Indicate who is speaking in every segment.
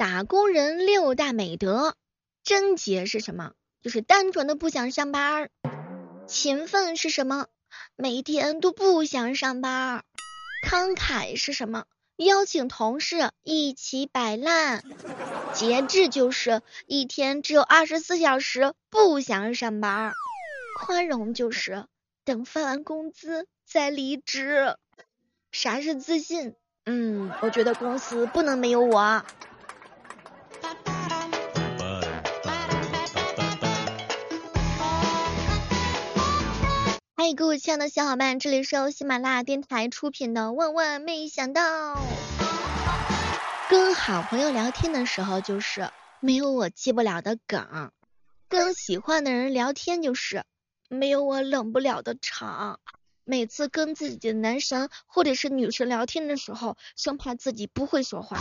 Speaker 1: 打工人六大美德，贞洁是什么？就是单纯的不想上班。勤奋是什么？每天都不想上班。慷慨是什么？邀请同事一起摆烂。节制就是一天只有二十四小时不想上班。宽容就是等发完工资再离职。啥是自信？嗯，我觉得公司不能没有我。各位亲爱的小伙伴，这里是由喜马拉雅电台出品的《万万没想到》。跟好朋友聊天的时候，就是没有我接不了的梗；跟喜欢的人聊天，就是没有我冷不了的场。每次跟自己的男神或者是女神聊天的时候，生怕自己不会说话。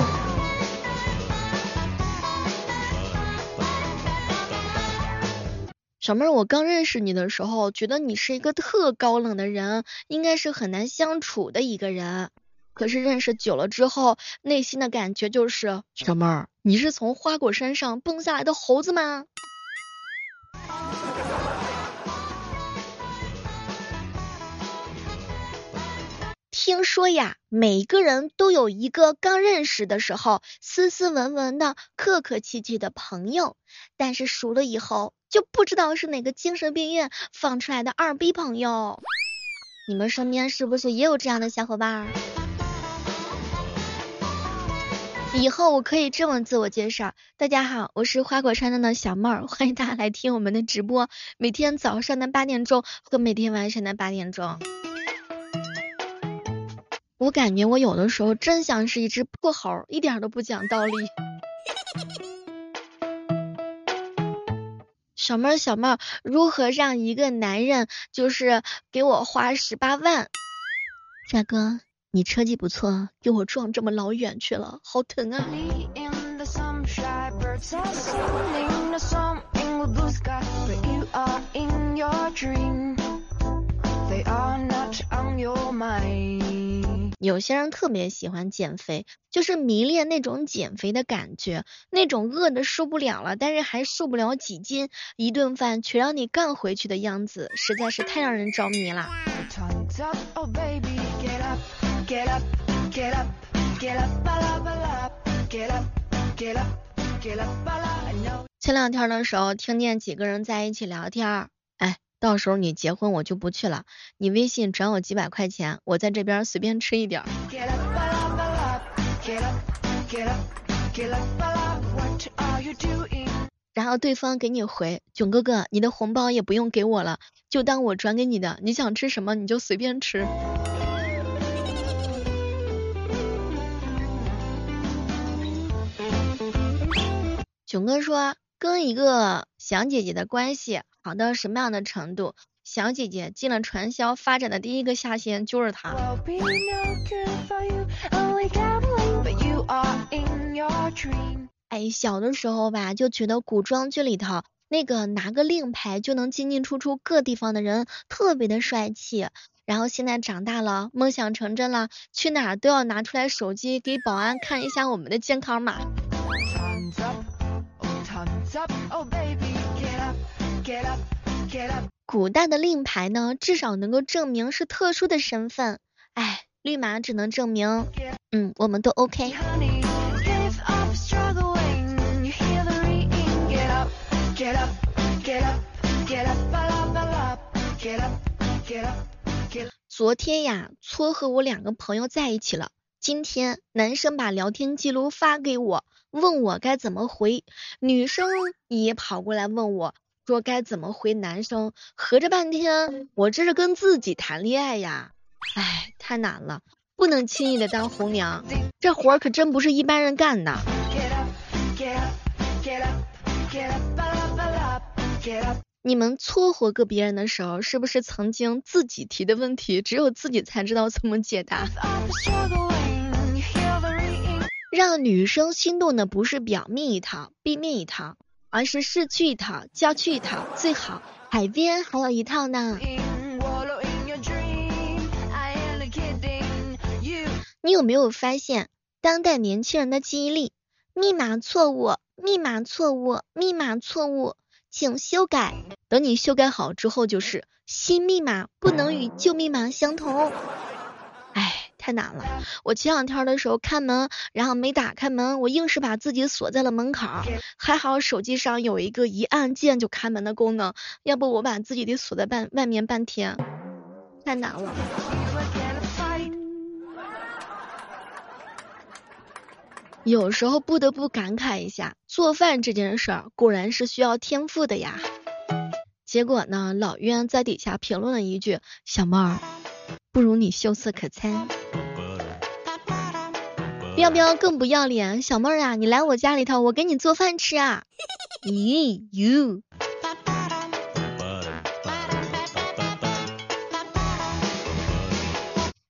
Speaker 1: 小妹儿，我刚认识你的时候，觉得你是一个特高冷的人，应该是很难相处的一个人。可是认识久了之后，内心的感觉就是，小妹儿，你是从花果山上蹦下来的猴子吗？听说呀，每个人都有一个刚认识的时候斯斯文文的、客客气气的朋友，但是熟了以后就不知道是哪个精神病院放出来的二逼朋友。你们身边是不是也有这样的小伙伴？以后我可以这么自我介绍：大家好，我是花果山上的小妹儿，欢迎大家来听我们的直播，每天早上的八点钟和每天晚上的八点钟。我感觉我有的时候真像是一只破猴，一点都不讲道理。小妹儿，小妹儿，如何让一个男人就是给我花十八万？帅哥，你车技不错，给我撞这么老远去了，好疼啊！有些人特别喜欢减肥，就是迷恋那种减肥的感觉，那种饿的受不了了，但是还瘦不了几斤，一顿饭却让你干回去的样子，实在是太让人着迷了。前两天的时候，听见几个人在一起聊天。到时候你结婚我就不去了，你微信转我几百块钱，我在这边随便吃一点。然后对方给你回，囧哥哥，你的红包也不用给我了，就当我转给你的，你想吃什么你就随便吃。囧哥说。跟一个小姐姐的关系好到什么样的程度？小姐姐进了传销，发展的第一个下线就是他。哎，小的时候吧，就觉得古装剧里头那个拿个令牌就能进进出出各地方的人特别的帅气。然后现在长大了，梦想成真了，去哪儿都要拿出来手机给保安看一下我们的健康码。古代的令牌呢，至少能够证明是特殊的身份。哎，绿码只能证明，嗯，我们都 OK。昨天呀，撮合我两个朋友在一起了。今天男生把聊天记录发给我，问我该怎么回；女生也跑过来问我，说该怎么回男生。合着半天，我这是跟自己谈恋爱呀！哎，太难了，不能轻易的当红娘，这活儿可真不是一般人干的。你们撮合个别人的时候，是不是曾经自己提的问题，只有自己才知道怎么解答？让女生心动的不是表面一套、背面一套，而是市区一套、郊区一套，最好海边还有一套呢。你有没有发现，当代年轻人的记忆力？密码错误，密码错误，密码错误，请修改。等你修改好之后，就是新密码不能与旧密码相同。太难了！我前两天的时候开门，然后没打开门，我硬是把自己锁在了门口。还好手机上有一个一按键就开门的功能，要不我把自己得锁在半外面半天，太难了。有时候不得不感慨一下，做饭这件事儿果然是需要天赋的呀。结果呢，老冤在底下评论了一句：“小妹儿。”不如你秀色可餐，喵喵更不要脸？小妹儿啊，你来我家里头，我给你做饭吃啊！咦，you。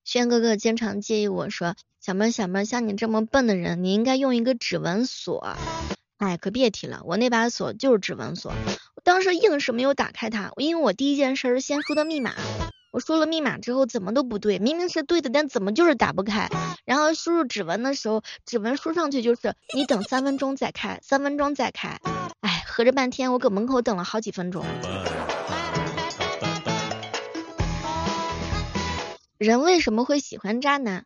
Speaker 1: 轩哥哥经常建议我说，小妹儿小妹儿，像你这么笨的人，你应该用一个指纹锁。哎，可别提了，我那把锁就是指纹锁，我当时硬是没有打开它，因为我第一件事是先输的密码。我输了密码之后怎么都不对，明明是对的，但怎么就是打不开？然后输入指纹的时候，指纹输上去就是你等三分钟再开，三分钟再开。哎，合着半天我搁门口等了好几分钟。人为什么会喜欢渣男？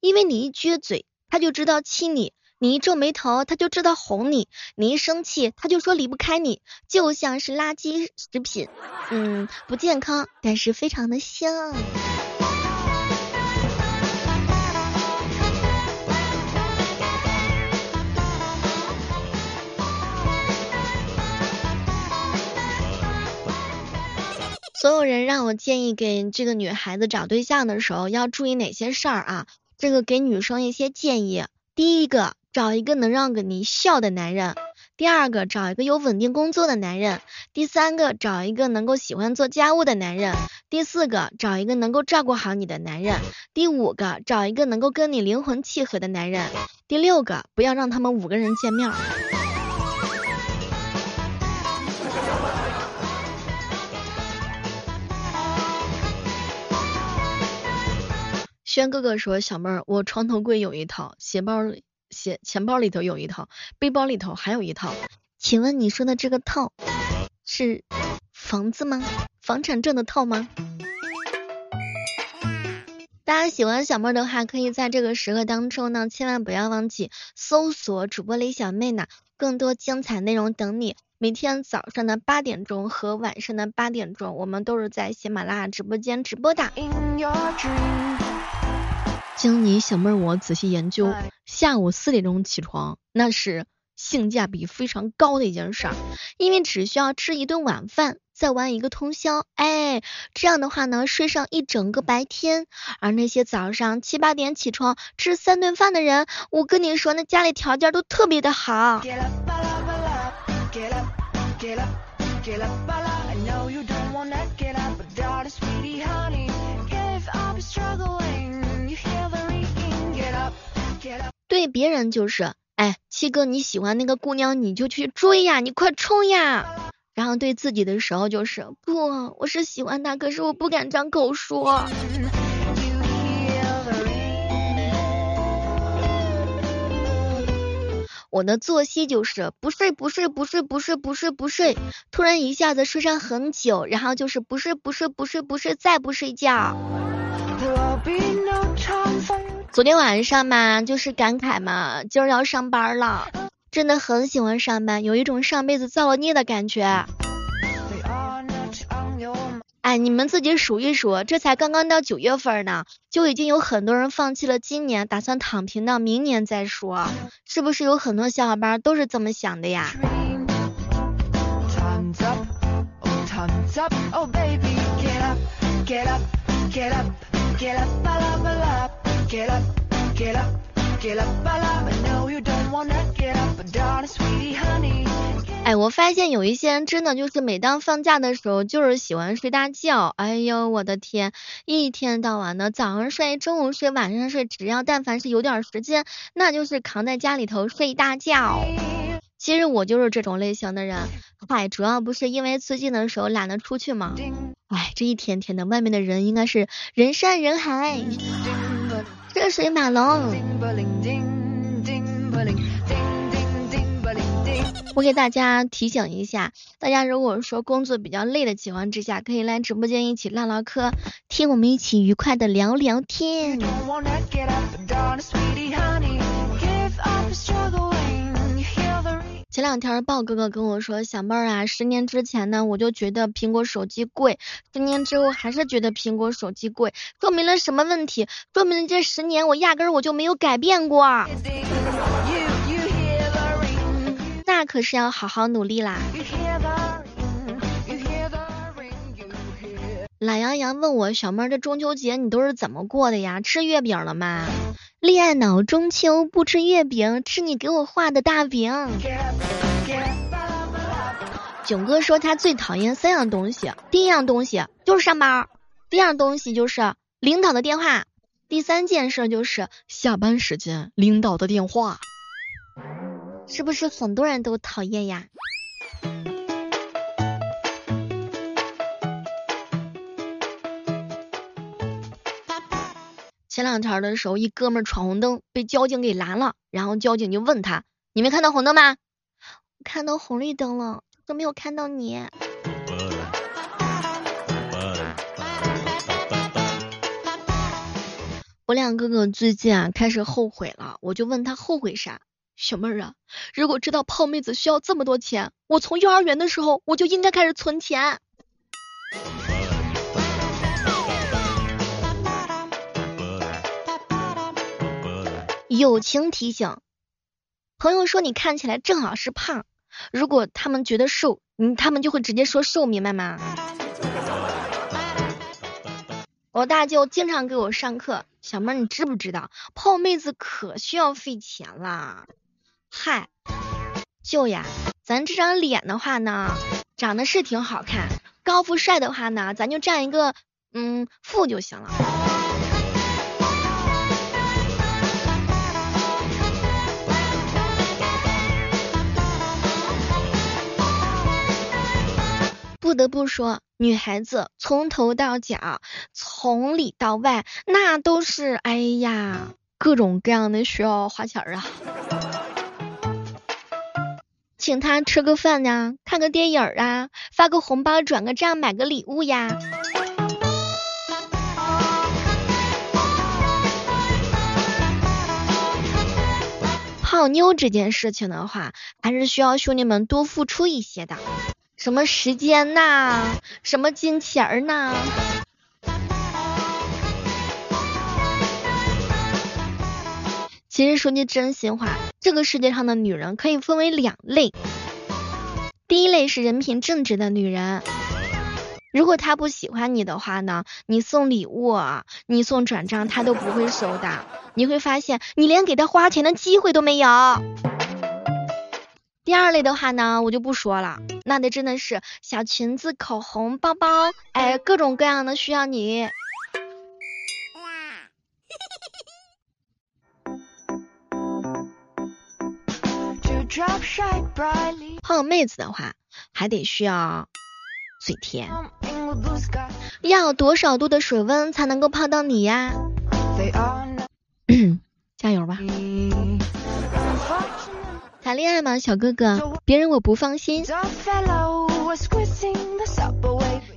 Speaker 1: 因为你一撅嘴，他就知道气你。你一皱眉头，他就知道哄你；你一生气，他就说离不开你，就像是垃圾食品，嗯，不健康，但是非常的香。所有人让我建议给这个女孩子找对象的时候要注意哪些事儿啊？这个给女生一些建议，第一个。找一个能让个你笑的男人，第二个找一个有稳定工作的男人，第三个找一个能够喜欢做家务的男人，第四个找一个能够照顾好你的男人，第五个找一个能够跟你灵魂契合的男人，第六个不要让他们五个人见面。轩哥哥说，小妹儿，我床头柜有一套鞋包里。钱钱包里头有一套，背包里头还有一套。请问你说的这个套是房子吗？房产证的套吗？大家喜欢小妹的话，可以在这个时刻当中呢，千万不要忘记搜索主播李小妹呢，更多精彩内容等你。每天早上的八点钟和晚上的八点钟，我们都是在喜马拉雅直播间直播的。经你小妹儿我仔细研究，下午四点钟起床，那是性价比非常高的一件事儿，因为只需要吃一顿晚饭，再玩一个通宵，哎，这样的话呢，睡上一整个白天。而那些早上七八点起床吃三顿饭的人，我跟你说，那家里条件都特别的好。对别人就是，哎，七哥你喜欢那个姑娘，你就去追呀，你快冲呀。然后对自己的时候就是，不，我是喜欢他，可是我不敢张口说。我的作息就是不睡不睡不睡不睡不睡不睡，突然一下子睡上很久，然后就是不睡不睡不睡不睡再不睡觉。昨天晚上嘛，就是感慨嘛，今儿要上班了，真的很喜欢上班，有一种上辈子造了孽的感觉。哎，你们自己数一数，这才刚刚到九月份呢，就已经有很多人放弃了今年，打算躺平到明年再说，是不是有很多小伙伴都是这么想的呀？哎，我发现有一些人真的就是每当放假的时候，就是喜欢睡大觉。哎呦，我的天，一天到晚的早上睡，中午睡，晚上睡，只要但凡是有点时间，那就是扛在家里头睡大觉。其实我就是这种类型的人。嗨，主要不是因为最近的时候懒得出去嘛。哎，这一天天的，外面的人应该是人山人海。车水马龙。我给大家提醒一下，大家如果说工作比较累的情况之下，可以来直播间一起唠唠嗑，听我们一起愉快的聊聊天。前两天豹哥哥跟我说，小妹儿啊，十年之前呢，我就觉得苹果手机贵，十年之后还是觉得苹果手机贵，说明了什么问题？说明了这十年我压根儿我就没有改变过。那可是要好好努力啦。懒羊羊问我，小妹儿这中秋节你都是怎么过的呀？吃月饼了吗？恋爱脑中秋不吃月饼，吃你给我画的大饼。囧哥说他最讨厌三样东西，第一样东西就是上班，第二样东西就是领导的电话，第三件事就是下班时间领导的电话。是不是很多人都讨厌呀？前两天的时候，一哥们闯红灯被交警给拦了，然后交警就问他：“你没看到红灯吗？”“看到红绿灯了，都没有看到你。”我两哥哥最近啊开始后悔了，我就问他后悔啥？小妹儿啊，如果知道泡妹子需要这么多钱，我从幼儿园的时候我就应该开始存钱。友情提醒：朋友说你看起来正好是胖，如果他们觉得瘦，嗯，他们就会直接说瘦，明白吗？我大舅经常给我上课，小妹你知不知道泡妹子可需要费钱啦？嗨，舅呀，咱这张脸的话呢，长得是挺好看，高富帅的话呢，咱就占一个嗯富就行了。不得不说，女孩子从头到脚，从里到外，那都是哎呀，各种各样的需要花钱啊。请他吃个饭呀，看个电影啊，发个红包，转个账，买个礼物呀。泡妞这件事情的话，还是需要兄弟们多付出一些的。什么时间呐？什么金钱儿呐？其实说句真心话，这个世界上的女人可以分为两类。第一类是人品正直的女人，如果她不喜欢你的话呢，你送礼物，你送转账，她都不会收的。你会发现，你连给她花钱的机会都没有。第二类的话呢，我就不说了，那得真的是小裙子、口红、包包，哎，各种各样的需要你。泡妹子的话，还得需要嘴甜。要多少度的水温才能够泡到你呀？加油吧！谈恋爱吗，小哥哥？别人我不放心。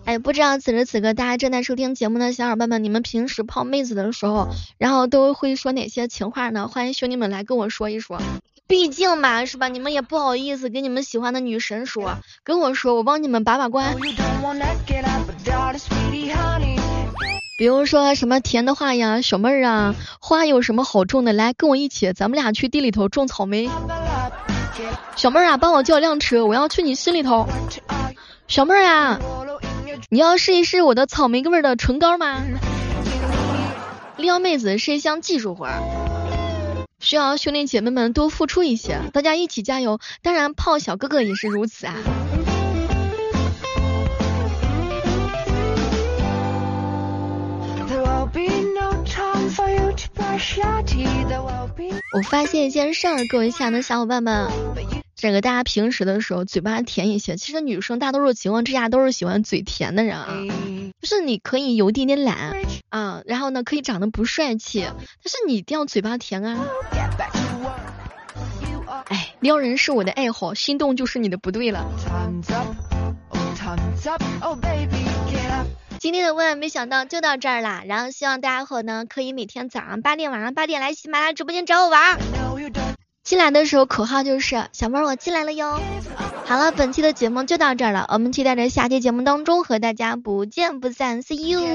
Speaker 1: 哎，不知道此时此刻大家正在收听节目的小伙伴们，你们平时泡妹子的时候，然后都会说哪些情话呢？欢迎兄弟们来跟我说一说。毕竟嘛，是吧？你们也不好意思跟你们喜欢的女神说，跟我说，我帮你们把把关。比如说什么甜的话呀，小妹儿啊，花有什么好种的？来跟我一起，咱们俩去地里头种草莓。小妹儿啊，帮我叫辆车，我要去你心里头。小妹儿啊，你要试一试我的草莓味儿的唇膏吗？撩妹子是一项技术活儿，需要兄弟姐妹们多付出一些，大家一起加油。当然，泡小哥哥也是如此啊。我发现一件事儿，各位亲爱的小伙伴们，这个大家平时的时候嘴巴甜一些，其实女生大多数情况之下都是喜欢嘴甜的人啊。就是你可以有一点点懒啊，然后呢可以长得不帅气，但是你一定要嘴巴甜啊。哎。撩人是我的爱好，心动就是你的不对了。今天的万万没想到就到这儿啦，然后希望大家伙呢可以每天早上八点晚上八点来喜马拉雅直播间找我玩。进来的时候口号就是小妹儿我进来了哟。好了，本期的节目就到这儿了，我们期待着下期节目当中和大家不见不散，See you。